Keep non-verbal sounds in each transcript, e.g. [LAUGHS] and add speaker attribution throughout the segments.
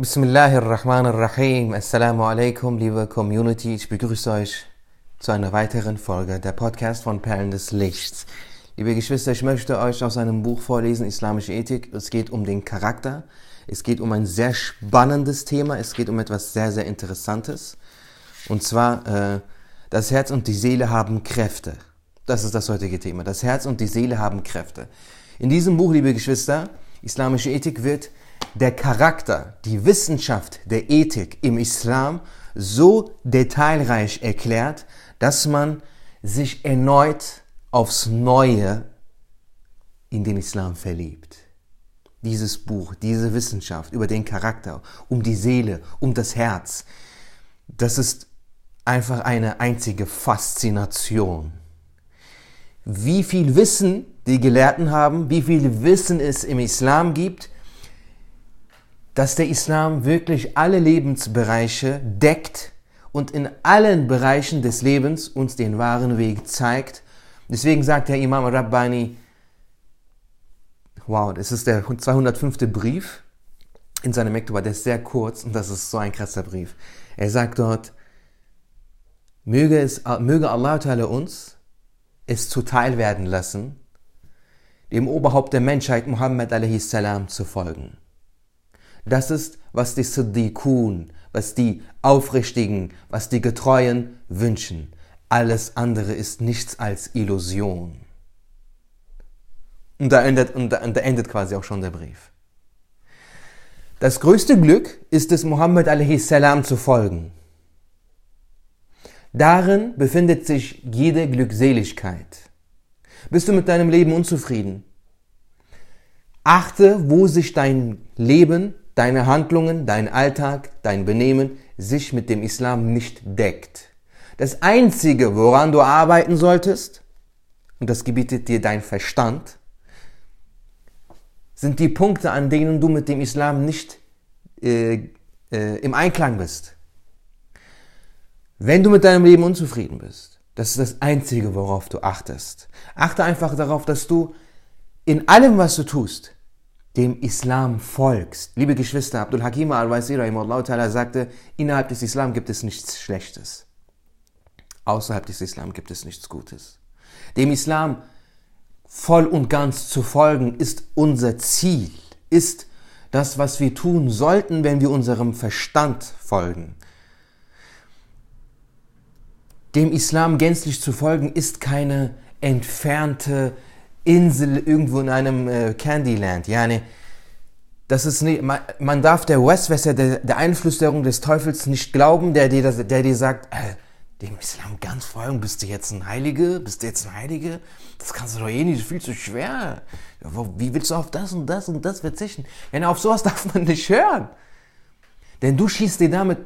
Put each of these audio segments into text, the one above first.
Speaker 1: Bismillahirrahmanirrahim. Assalamu alaikum, liebe Community. Ich begrüße euch zu einer weiteren Folge der Podcast von Perlen des Lichts. Liebe Geschwister, ich möchte euch aus einem Buch vorlesen, Islamische Ethik. Es geht um den Charakter. Es geht um ein sehr spannendes Thema. Es geht um etwas sehr, sehr Interessantes. Und zwar, äh, das Herz und die Seele haben Kräfte. Das ist das heutige Thema. Das Herz und die Seele haben Kräfte. In diesem Buch, liebe Geschwister, Islamische Ethik wird der Charakter, die Wissenschaft der Ethik im Islam so detailreich erklärt, dass man sich erneut aufs Neue in den Islam verliebt. Dieses Buch, diese Wissenschaft über den Charakter, um die Seele, um das Herz, das ist einfach eine einzige Faszination. Wie viel Wissen die Gelehrten haben, wie viel Wissen es im Islam gibt, dass der Islam wirklich alle Lebensbereiche deckt und in allen Bereichen des Lebens uns den wahren Weg zeigt. Deswegen sagt der Imam Rabbani, wow, das ist der 205. Brief in seinem Mektuba, der ist sehr kurz und das ist so ein krasser Brief. Er sagt dort, möge, es, möge Allah uns es zuteil werden lassen, dem Oberhaupt der Menschheit Muhammad a.s. zu folgen. Das ist, was die Siddiqun, was die Aufrichtigen, was die Getreuen wünschen. Alles andere ist nichts als Illusion. Und da endet, und da, und da endet quasi auch schon der Brief. Das größte Glück ist es, Muhammad a.s. zu folgen. Darin befindet sich jede Glückseligkeit. Bist du mit deinem Leben unzufrieden? Achte, wo sich dein Leben deine Handlungen, dein Alltag, dein Benehmen sich mit dem Islam nicht deckt. Das Einzige, woran du arbeiten solltest, und das gebietet dir dein Verstand, sind die Punkte, an denen du mit dem Islam nicht äh, äh, im Einklang bist. Wenn du mit deinem Leben unzufrieden bist, das ist das Einzige, worauf du achtest. Achte einfach darauf, dass du in allem, was du tust, dem Islam folgst. Liebe Geschwister, Abdul Hakim al-Wazir sagte, innerhalb des Islam gibt es nichts Schlechtes. Außerhalb des Islam gibt es nichts Gutes. Dem Islam voll und ganz zu folgen ist unser Ziel, ist das, was wir tun sollten, wenn wir unserem Verstand folgen. Dem Islam gänzlich zu folgen ist keine entfernte Insel irgendwo in einem äh, Candyland. Yani, das ist nicht, man, man darf der Westwässer, der, der Einflüsterung des Teufels nicht glauben, der dir, der dir sagt, äh, dem Islam ganz folgen, bist du jetzt ein Heilige? Bist du jetzt ein Heilige? Das kannst du doch eh nicht, das ist viel zu schwer. Wie willst du auf das und das und das verzichten? Ja, auf sowas darf man nicht hören. Denn du schießt dir damit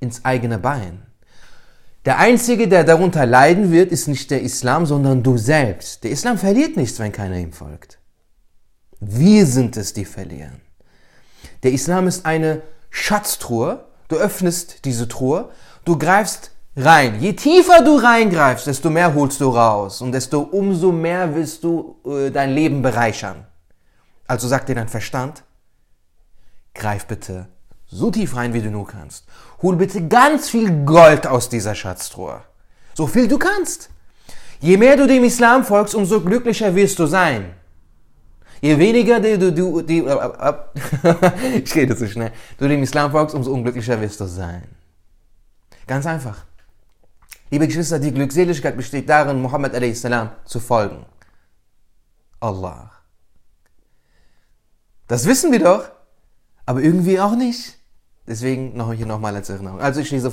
Speaker 1: ins eigene Bein. Der Einzige, der darunter leiden wird, ist nicht der Islam, sondern du selbst. Der Islam verliert nichts, wenn keiner ihm folgt. Wir sind es, die verlieren. Der Islam ist eine Schatztruhe. Du öffnest diese Truhe, du greifst rein. Je tiefer du reingreifst, desto mehr holst du raus und desto umso mehr willst du äh, dein Leben bereichern. Also sagt dir dein Verstand, greif bitte so tief rein, wie du nur kannst. Hol bitte ganz viel Gold aus dieser Schatztruhe. So viel du kannst. Je mehr du dem Islam folgst, umso glücklicher wirst du sein. Je weniger du, du, du, die, äh, äh, [LAUGHS] ich rede zu schnell, du dem Islam folgst, umso unglücklicher wirst du sein. Ganz einfach. Liebe Geschwister, die Glückseligkeit besteht darin, Muhammad a.s. zu folgen. Allah. Das wissen wir doch, aber irgendwie auch nicht. Deswegen noch hier nochmal als Erinnerung. Also ich lese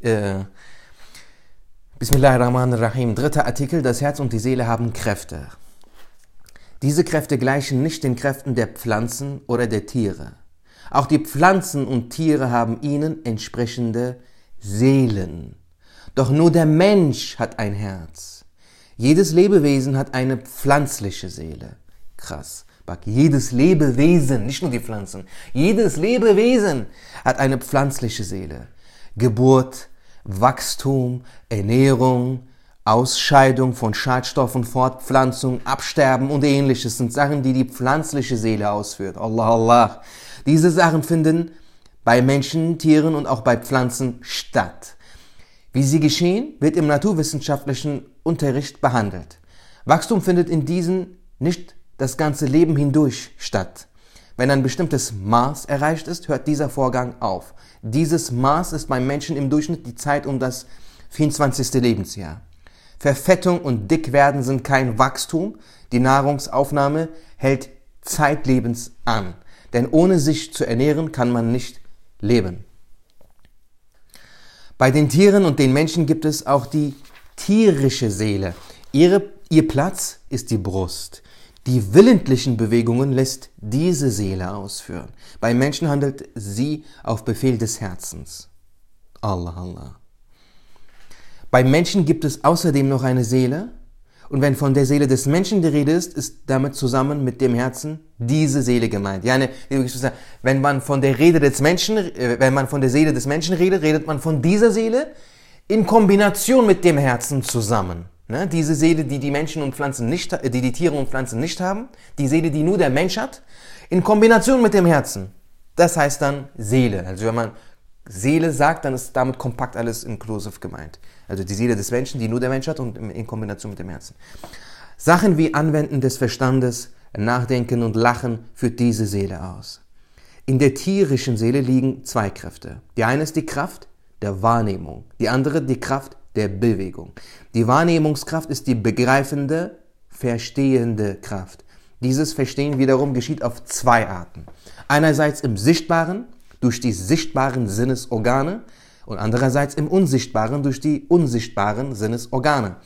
Speaker 1: äh, Bismillahirrahmanirrahim. Dritter Artikel. Das Herz und die Seele haben Kräfte. Diese Kräfte gleichen nicht den Kräften der Pflanzen oder der Tiere. Auch die Pflanzen und Tiere haben ihnen entsprechende Seelen. Doch nur der Mensch hat ein Herz. Jedes Lebewesen hat eine pflanzliche Seele. Krass. Jedes Lebewesen, nicht nur die Pflanzen, jedes Lebewesen hat eine pflanzliche Seele. Geburt, Wachstum, Ernährung, Ausscheidung von Schadstoffen, Fortpflanzung, Absterben und ähnliches sind Sachen, die die pflanzliche Seele ausführt. Allah, Allah. Diese Sachen finden bei Menschen, Tieren und auch bei Pflanzen statt. Wie sie geschehen, wird im naturwissenschaftlichen Unterricht behandelt. Wachstum findet in diesen nicht das ganze Leben hindurch statt. Wenn ein bestimmtes Maß erreicht ist, hört dieser Vorgang auf. Dieses Maß ist beim Menschen im Durchschnitt die Zeit um das 24. Lebensjahr. Verfettung und Dickwerden sind kein Wachstum. Die Nahrungsaufnahme hält zeitlebens an. Denn ohne sich zu ernähren kann man nicht leben. Bei den Tieren und den Menschen gibt es auch die tierische Seele. Ihre, ihr Platz ist die Brust. Die willentlichen Bewegungen lässt diese Seele ausführen. Bei Menschen handelt sie auf Befehl des Herzens. Allah, Allah. Bei Menschen gibt es außerdem noch eine Seele. Und wenn von der Seele des Menschen die Rede ist, ist damit zusammen mit dem Herzen diese Seele gemeint. Ja, wenn man von der Rede des Menschen, äh, wenn man von der Seele des Menschen redet, redet man von dieser Seele in Kombination mit dem Herzen zusammen. Ne? Diese Seele, die die Menschen und Pflanzen nicht, äh, die die Tiere und Pflanzen nicht haben, die Seele, die nur der Mensch hat, in Kombination mit dem Herzen. Das heißt dann Seele. Also wenn man Seele sagt, dann ist damit kompakt alles inklusiv gemeint. Also die Seele des Menschen, die nur der Mensch hat und in Kombination mit dem Herzen. Sachen wie Anwenden des Verstandes, Nachdenken und Lachen führt diese Seele aus. In der tierischen Seele liegen zwei Kräfte. Die eine ist die Kraft der Wahrnehmung, die andere die Kraft der Bewegung. Die Wahrnehmungskraft ist die begreifende, verstehende Kraft. Dieses Verstehen wiederum geschieht auf zwei Arten. Einerseits im Sichtbaren, durch die sichtbaren Sinnesorgane und andererseits im Unsichtbaren, durch die unsichtbaren Sinnesorgane.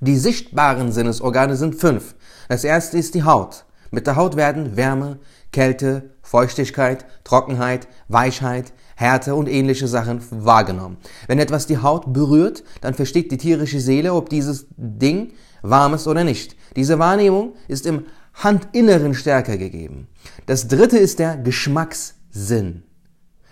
Speaker 1: Die sichtbaren Sinnesorgane sind fünf. Das erste ist die Haut. Mit der Haut werden Wärme, Kälte, Feuchtigkeit, Trockenheit, Weichheit, Härte und ähnliche Sachen wahrgenommen. Wenn etwas die Haut berührt, dann versteht die tierische Seele, ob dieses Ding warm ist oder nicht. Diese Wahrnehmung ist im Handinneren stärker gegeben. Das dritte ist der Geschmackssinn.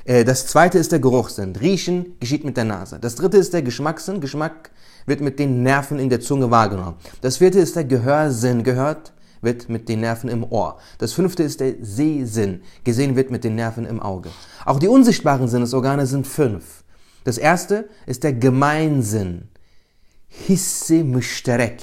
Speaker 1: Äh, das zweite ist der Geruchssinn. Riechen geschieht mit der Nase. Das dritte ist der Geschmackssinn. Geschmack wird mit den Nerven in der Zunge wahrgenommen. Das vierte ist der Gehörsinn. Gehört wird mit den Nerven im Ohr. Das fünfte ist der Sehsinn. Gesehen wird mit den Nerven im Auge. Auch die unsichtbaren Sinnesorgane sind fünf. Das erste ist der Gemeinsinn. Hisse mushtarek.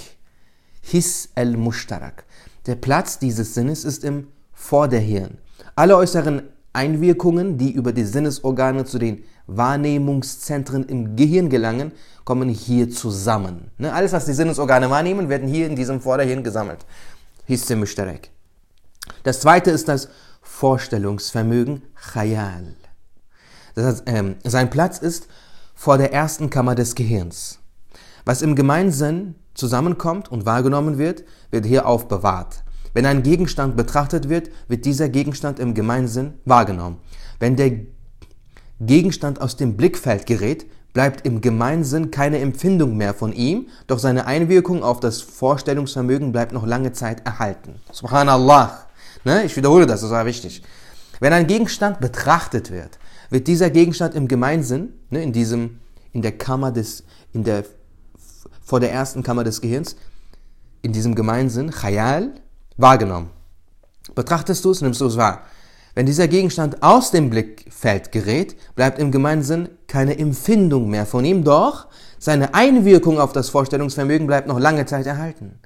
Speaker 1: Hiss el mushtarak. Der Platz dieses Sinnes ist im Vorderhirn. Alle äußeren Einwirkungen, die über die Sinnesorgane zu den Wahrnehmungszentren im Gehirn gelangen, kommen hier zusammen. Ne, alles, was die Sinnesorgane wahrnehmen, werden hier in diesem Vorderhirn gesammelt. Mushtarek. Das zweite ist das Vorstellungsvermögen, Khayal. Das ähm, sein Platz ist vor der ersten Kammer des Gehirns. Was im Gemeinsinn zusammenkommt und wahrgenommen wird, wird hier aufbewahrt. Wenn ein Gegenstand betrachtet wird, wird dieser Gegenstand im Gemeinsinn wahrgenommen. Wenn der Gegenstand aus dem Blickfeld gerät, bleibt im Gemeinsinn keine Empfindung mehr von ihm, doch seine Einwirkung auf das Vorstellungsvermögen bleibt noch lange Zeit erhalten. Subhanallah. Ne? Ich wiederhole das, das war wichtig. Wenn ein Gegenstand betrachtet wird, wird dieser Gegenstand im Gemeinsinn, ne, in diesem, in der Kammer des, in der, vor der ersten Kammer des Gehirns, in diesem Gemeinsinn, Khayal, wahrgenommen. Betrachtest du es, nimmst du es wahr. Wenn dieser Gegenstand aus dem Blickfeld gerät, bleibt im Gemeinsinn keine Empfindung mehr von ihm, doch seine Einwirkung auf das Vorstellungsvermögen bleibt noch lange Zeit erhalten.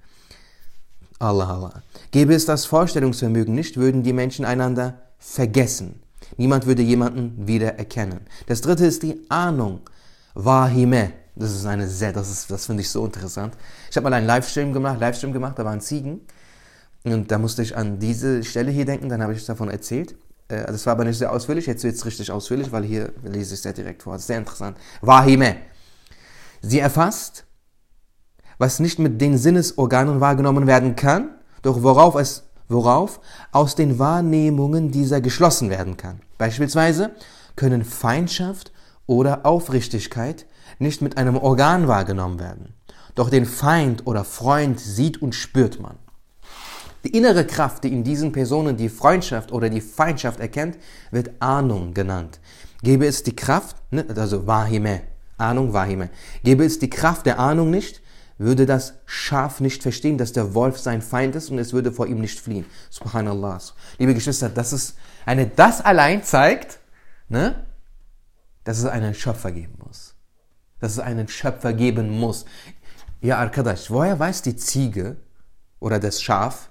Speaker 1: Allah, Allah. Gäbe es das Vorstellungsvermögen nicht, würden die Menschen einander vergessen. Niemand würde jemanden wieder erkennen. Das dritte ist die Ahnung. Wahime. Das ist eine sehr, das ist, das finde ich so interessant. Ich habe mal einen Livestream gemacht, Livestream gemacht, da waren Ziegen. Und da musste ich an diese Stelle hier denken, dann habe ich davon erzählt. Äh, das war aber nicht sehr ausführlich, jetzt wird es richtig ausführlich, weil hier lese ich es sehr direkt vor. Sehr interessant. Wahime. Sie erfasst, was nicht mit den Sinnesorganen wahrgenommen werden kann, doch worauf es worauf aus den Wahrnehmungen dieser geschlossen werden kann. Beispielsweise können Feindschaft oder Aufrichtigkeit nicht mit einem Organ wahrgenommen werden. Doch den Feind oder Freund sieht und spürt man. Die innere Kraft, die in diesen Personen die Freundschaft oder die Feindschaft erkennt, wird Ahnung genannt. Gäbe es die Kraft, ne, also Wahime, Ahnung, Wahime, gäbe es die Kraft der Ahnung nicht, würde das Schaf nicht verstehen, dass der Wolf sein Feind ist und es würde vor ihm nicht fliehen. Subhanallah. Liebe Geschwister, das ist eine, das allein zeigt, ne, dass es einen Schöpfer geben muss. Dass es einen Schöpfer geben muss. Ja, Arkadash, woher weiß die Ziege oder das Schaf,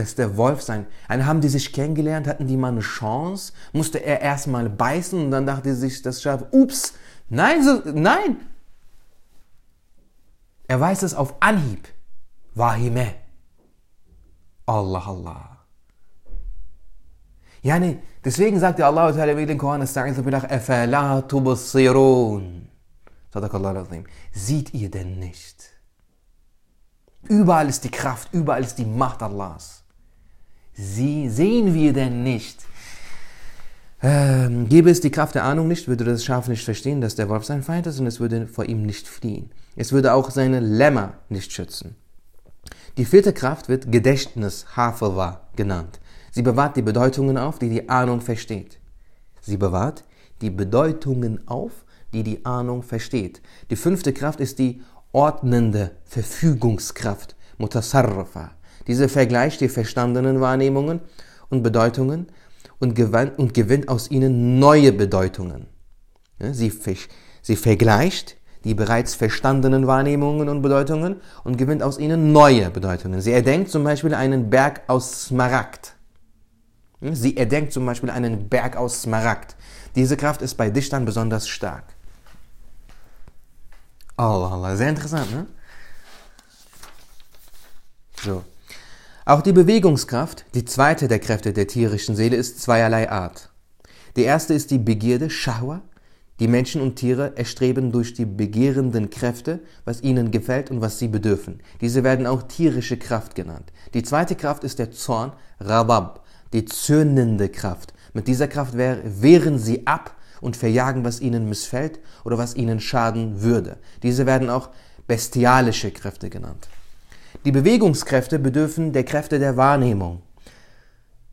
Speaker 1: dass der Wolf sein. Dann haben die sich kennengelernt, hatten die mal eine Chance, musste er erstmal beißen und dann dachte sich das Schaf, ups, nein, so, nein. Er weiß es auf Anhieb. Wahime. Allah, Allah. Yani, deswegen sagt der Allah Ta'ala den Koran, Afala tubsirun. Sadakallah Sieht ihr denn nicht? Überall ist die Kraft, überall ist die Macht Allahs. Sie sehen wir denn nicht? Ähm, gäbe es die Kraft der Ahnung nicht, würde das Schaf nicht verstehen, dass der Wolf sein Feind ist und es würde vor ihm nicht fliehen. Es würde auch seine Lämmer nicht schützen. Die vierte Kraft wird Gedächtnis, Hafawa genannt. Sie bewahrt die Bedeutungen auf, die die Ahnung versteht. Sie bewahrt die Bedeutungen auf, die die Ahnung versteht. Die fünfte Kraft ist die ordnende Verfügungskraft, Mutasarrafa. Diese vergleicht die verstandenen Wahrnehmungen und Bedeutungen und gewinnt, und gewinnt aus ihnen neue Bedeutungen. Sie, sie vergleicht die bereits verstandenen Wahrnehmungen und Bedeutungen und gewinnt aus ihnen neue Bedeutungen. Sie erdenkt zum Beispiel einen Berg aus Smaragd. Sie erdenkt zum Beispiel einen Berg aus Smaragd. Diese Kraft ist bei Dichtern besonders stark. Allah, Allah, sehr interessant, ne? So. Auch die Bewegungskraft, die zweite der Kräfte der tierischen Seele, ist zweierlei Art. Die erste ist die Begierde, Shahwa. Die Menschen und Tiere erstreben durch die begehrenden Kräfte, was ihnen gefällt und was sie bedürfen. Diese werden auch tierische Kraft genannt. Die zweite Kraft ist der Zorn, Rabab, die zürnende Kraft. Mit dieser Kraft wehren sie ab und verjagen, was ihnen missfällt oder was ihnen schaden würde. Diese werden auch bestialische Kräfte genannt. Die Bewegungskräfte bedürfen der Kräfte der Wahrnehmung.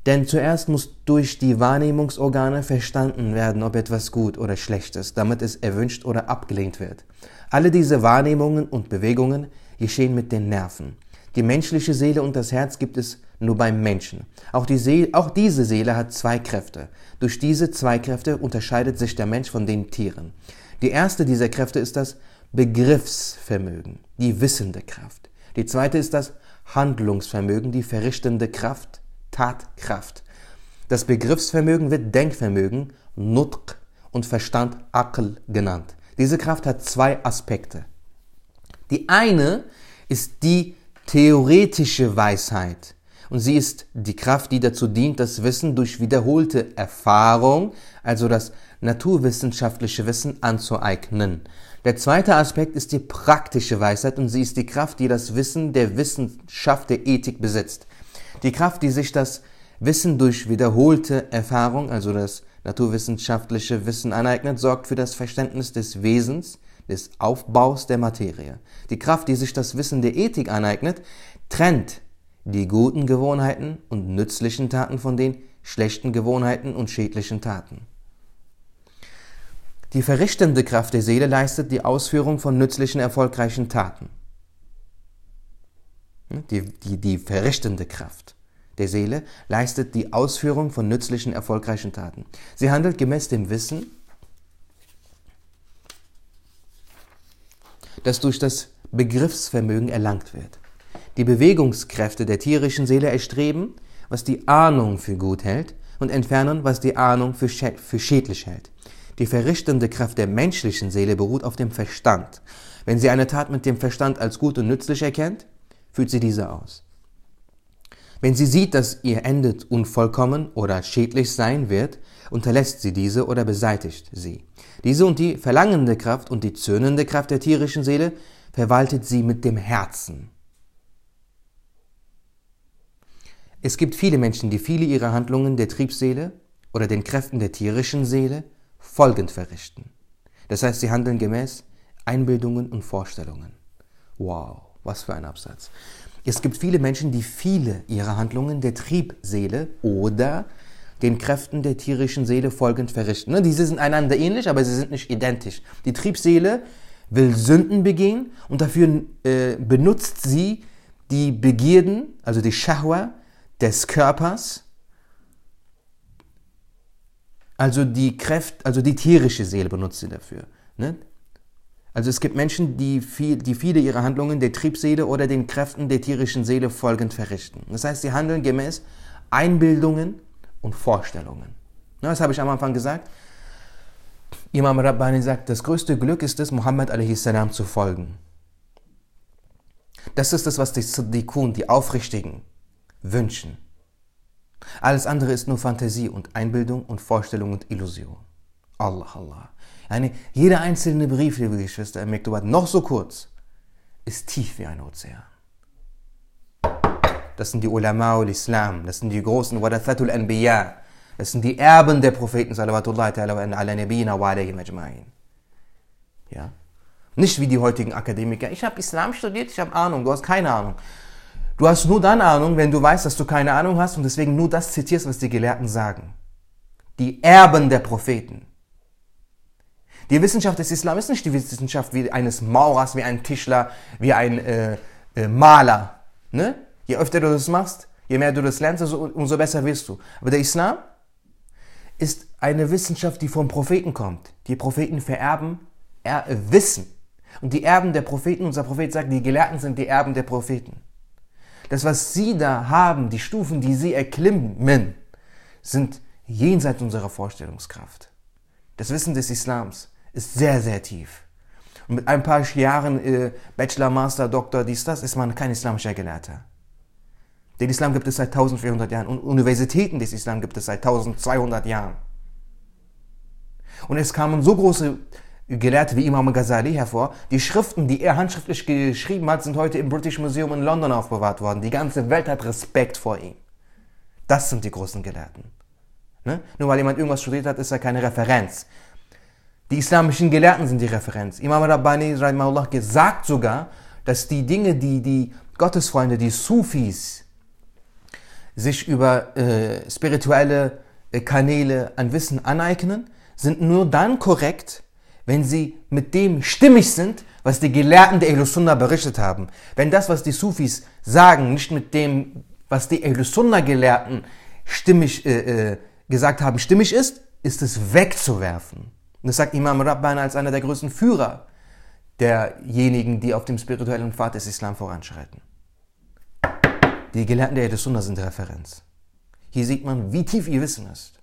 Speaker 1: Denn zuerst muss durch die Wahrnehmungsorgane verstanden werden, ob etwas gut oder schlecht ist, damit es erwünscht oder abgelehnt wird. Alle diese Wahrnehmungen und Bewegungen geschehen mit den Nerven. Die menschliche Seele und das Herz gibt es nur beim Menschen. Auch, die Seele, auch diese Seele hat zwei Kräfte. Durch diese zwei Kräfte unterscheidet sich der Mensch von den Tieren. Die erste dieser Kräfte ist das Begriffsvermögen, die wissende Kraft. Die zweite ist das Handlungsvermögen, die verrichtende Kraft, Tatkraft. Das Begriffsvermögen wird Denkvermögen, Nutq und Verstand, Akl genannt. Diese Kraft hat zwei Aspekte. Die eine ist die theoretische Weisheit. Und sie ist die Kraft, die dazu dient, das Wissen durch wiederholte Erfahrung, also das naturwissenschaftliche Wissen anzueignen. Der zweite Aspekt ist die praktische Weisheit und sie ist die Kraft, die das Wissen der Wissenschaft der Ethik besitzt. Die Kraft, die sich das Wissen durch wiederholte Erfahrung, also das naturwissenschaftliche Wissen aneignet, sorgt für das Verständnis des Wesens, des Aufbaus der Materie. Die Kraft, die sich das Wissen der Ethik aneignet, trennt die guten Gewohnheiten und nützlichen Taten von den schlechten Gewohnheiten und schädlichen Taten. Die verrichtende Kraft der Seele leistet die Ausführung von nützlichen, erfolgreichen Taten. Die, die, die verrichtende Kraft der Seele leistet die Ausführung von nützlichen, erfolgreichen Taten. Sie handelt gemäß dem Wissen, das durch das Begriffsvermögen erlangt wird. Die Bewegungskräfte der tierischen Seele erstreben, was die Ahnung für gut hält und entfernen, was die Ahnung für, für schädlich hält. Die verrichtende Kraft der menschlichen Seele beruht auf dem Verstand. Wenn sie eine Tat mit dem Verstand als gut und nützlich erkennt, führt sie diese aus. Wenn sie sieht, dass ihr Ende unvollkommen oder schädlich sein wird, unterlässt sie diese oder beseitigt sie. Diese und die verlangende Kraft und die zürnende Kraft der tierischen Seele verwaltet sie mit dem Herzen. Es gibt viele Menschen, die viele ihrer Handlungen der Triebseele oder den Kräften der tierischen Seele folgend verrichten. Das heißt, sie handeln gemäß Einbildungen und Vorstellungen. Wow, was für ein Absatz. Es gibt viele Menschen, die viele ihrer Handlungen der Triebseele oder den Kräften der tierischen Seele folgend verrichten. Ne, diese sind einander ähnlich, aber sie sind nicht identisch. Die Triebseele will Sünden begehen und dafür äh, benutzt sie die Begierden, also die Shahwa des Körpers, also die Kräfte, also die tierische Seele benutzt sie dafür. Ne? Also es gibt Menschen, die, viel, die viele ihrer Handlungen der Triebseele oder den Kräften der tierischen Seele folgend verrichten. Das heißt, sie handeln gemäß Einbildungen und Vorstellungen. Ne, das habe ich am Anfang gesagt. Imam Rabbani sagt, das größte Glück ist es, Muhammad a.s. zu folgen. Das ist das, was die Siddiqun, die Aufrichtigen, wünschen. Alles andere ist nur Fantasie und Einbildung und Vorstellung und Illusion. Allah, Allah. Eine, jeder einzelne Brief, liebe Geschwister, im Mektubat, noch so kurz, ist tief wie ein Ozean. Das sind die Ulama ul-Islam, das sind die großen Wadathatul Anbiya, das sind die Erben der Propheten, salawatullah ta'ala ala nabiyina wa alayhim ajma'in. Ja? Nicht wie die heutigen Akademiker. Ich habe Islam studiert, ich habe Ahnung, du hast keine Ahnung. Du hast nur dann Ahnung, wenn du weißt, dass du keine Ahnung hast und deswegen nur das zitierst, was die Gelehrten sagen. Die Erben der Propheten. Die Wissenschaft des Islam ist nicht die Wissenschaft wie eines Maurers, wie ein Tischler, wie ein äh, äh, Maler. Ne? Je öfter du das machst, je mehr du das lernst, umso besser wirst du. Aber der Islam ist eine Wissenschaft, die vom Propheten kommt. Die Propheten vererben er Wissen. Und die Erben der Propheten, unser Prophet sagt, die Gelehrten sind die Erben der Propheten. Das, was sie da haben, die Stufen, die sie erklimmen, sind jenseits unserer Vorstellungskraft. Das Wissen des Islams ist sehr, sehr tief. Und mit ein paar Jahren äh, Bachelor, Master, Doktor, dies, das, ist man kein islamischer Gelehrter. Den Islam gibt es seit 1400 Jahren und Universitäten des Islam gibt es seit 1200 Jahren. Und es kamen so große Gelehrte wie Imam Ghazali hervor. Die Schriften, die er handschriftlich geschrieben hat, sind heute im British Museum in London aufbewahrt worden. Die ganze Welt hat Respekt vor ihm. Das sind die großen Gelehrten. Ne? Nur weil jemand irgendwas studiert hat, ist er keine Referenz. Die islamischen Gelehrten sind die Referenz. Imam Rabbani sagt sogar, dass die Dinge, die die Gottesfreunde, die Sufis, sich über äh, spirituelle äh, Kanäle an Wissen aneignen, sind nur dann korrekt, wenn sie mit dem stimmig sind, was die Gelehrten der Ehlussunna berichtet haben. Wenn das, was die Sufis sagen, nicht mit dem, was die Ehlussunna-Gelehrten stimmig äh, äh, gesagt haben, stimmig ist, ist es wegzuwerfen. Und das sagt Imam Rabban als einer der größten Führer derjenigen, die auf dem spirituellen Pfad des Islam voranschreiten. Die Gelehrten der Sunna sind Referenz. Hier sieht man, wie tief ihr Wissen ist.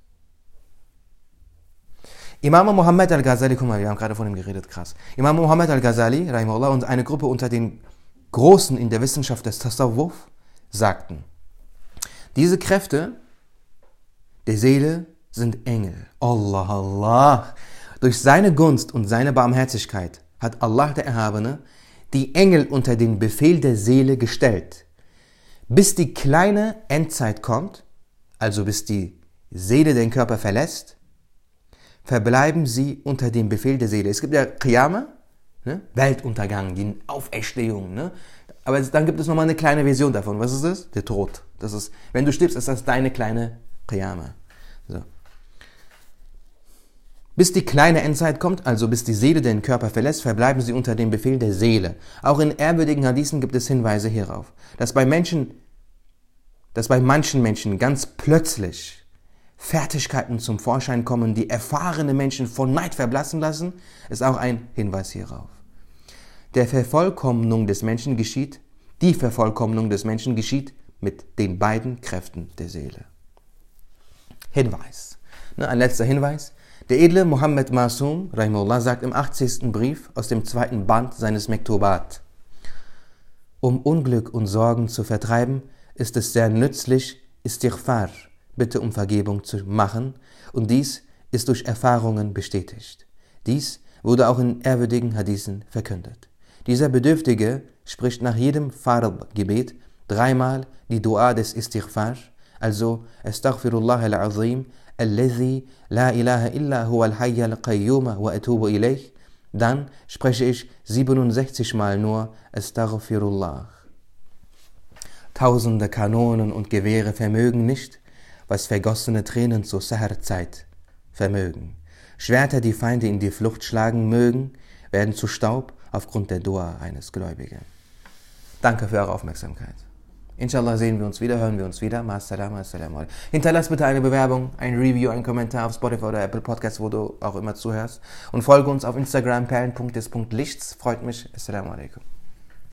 Speaker 1: Imam Muhammad al-Ghazali, guck mal, wir haben gerade von ihm geredet, krass. Imam Muhammad al-Ghazali, und eine Gruppe unter den Großen in der Wissenschaft des Tasawwuf sagten, diese Kräfte der Seele sind Engel. Allah, Allah. Durch seine Gunst und seine Barmherzigkeit hat Allah der Erhabene die Engel unter den Befehl der Seele gestellt. Bis die kleine Endzeit kommt, also bis die Seele den Körper verlässt, verbleiben sie unter dem Befehl der Seele. Es gibt ja Qiyama, ne? Weltuntergang, die Auferstehung. Ne? Aber dann gibt es nochmal eine kleine Version davon. Was ist das? Der Tod. Das ist, wenn du stirbst, ist das deine kleine Qiyama. So. Bis die kleine Endzeit kommt, also bis die Seele den Körper verlässt, verbleiben sie unter dem Befehl der Seele. Auch in ehrwürdigen Hadithen gibt es Hinweise hierauf, dass bei Menschen, dass bei manchen Menschen ganz plötzlich Fertigkeiten zum Vorschein kommen, die erfahrene Menschen von Neid verblassen lassen, ist auch ein Hinweis hierauf. Der Vervollkommnung des Menschen geschieht, die Vervollkommnung des Menschen geschieht mit den beiden Kräften der Seele. Hinweis. Ne, ein letzter Hinweis. Der edle Muhammad Masum, Rahimullah, sagt im 80. Brief aus dem zweiten Band seines Mektubat, um Unglück und Sorgen zu vertreiben, ist es sehr nützlich, Istighfar, Bitte um Vergebung zu machen, und dies ist durch Erfahrungen bestätigt. Dies wurde auch in ehrwürdigen Hadithen verkündet. Dieser Bedürftige spricht nach jedem Farb-Gebet dreimal die Dua des Istighfar, also Astaghfirullah al-Azim, la ilaha illa huwa al-hayy al-qayyum wa atubu ilayh. Dann spreche ich 67 Mal nur Astaghfirullah. Tausende Kanonen und Gewehre vermögen nicht, was vergossene Tränen zur Saharzeit vermögen. Schwerter, die Feinde in die Flucht schlagen mögen, werden zu Staub aufgrund der Dua eines Gläubigen. Danke für eure Aufmerksamkeit. Inshallah sehen wir uns wieder, hören wir uns wieder. Ma'assalam, assalamu alaikum. Hinterlass bitte eine Bewerbung, ein Review, einen Kommentar auf Spotify oder Apple Podcast, wo du auch immer zuhörst. Und folge uns auf Instagram perlen.des.lichts. Freut mich. Assalamu alaikum.